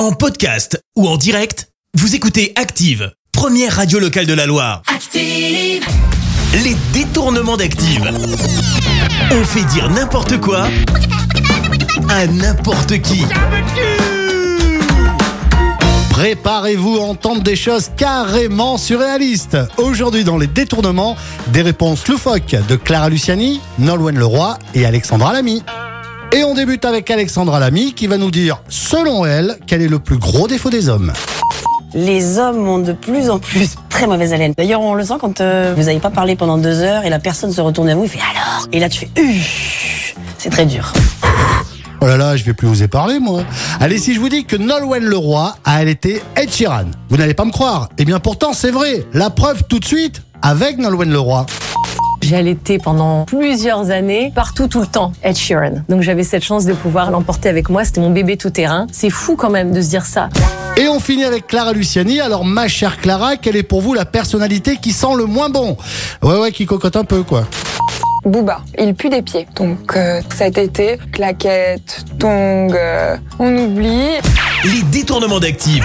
En podcast ou en direct, vous écoutez Active, première radio locale de la Loire. Active, Les détournements d'Active. On fait dire n'importe quoi à n'importe qui. Préparez-vous à entendre des choses carrément surréalistes. Aujourd'hui, dans les détournements, des réponses loufoques de Clara Luciani, Nolwenn Leroy et Alexandra Lamy. Et on débute avec Alexandra Lamy qui va nous dire, selon elle, quel est le plus gros défaut des hommes. Les hommes ont de plus en plus très mauvaise haleine. D'ailleurs, on le sent quand euh, vous n'avez pas parlé pendant deux heures et la personne se retourne à vous et fait alors? Et là, tu fais C'est très dur. Oh là là, je vais plus oser parler, moi. Allez, si je vous dis que Nolwenn Leroy a allaité Ed Sheeran, vous n'allez pas me croire. Eh bien, pourtant, c'est vrai. La preuve tout de suite avec Nolwenn Leroy. J'ai allaité pendant plusieurs années, partout, tout le temps, Ed Sheeran. Donc j'avais cette chance de pouvoir l'emporter avec moi. C'était mon bébé tout terrain. C'est fou quand même de se dire ça. Et on finit avec Clara Luciani. Alors, ma chère Clara, quelle est pour vous la personnalité qui sent le moins bon? Ouais, ouais, qui cocotte un peu, quoi. Booba, il pue des pieds. Donc euh, cet été, claquettes, tongs, euh, on oublie. Les détournements d'Active.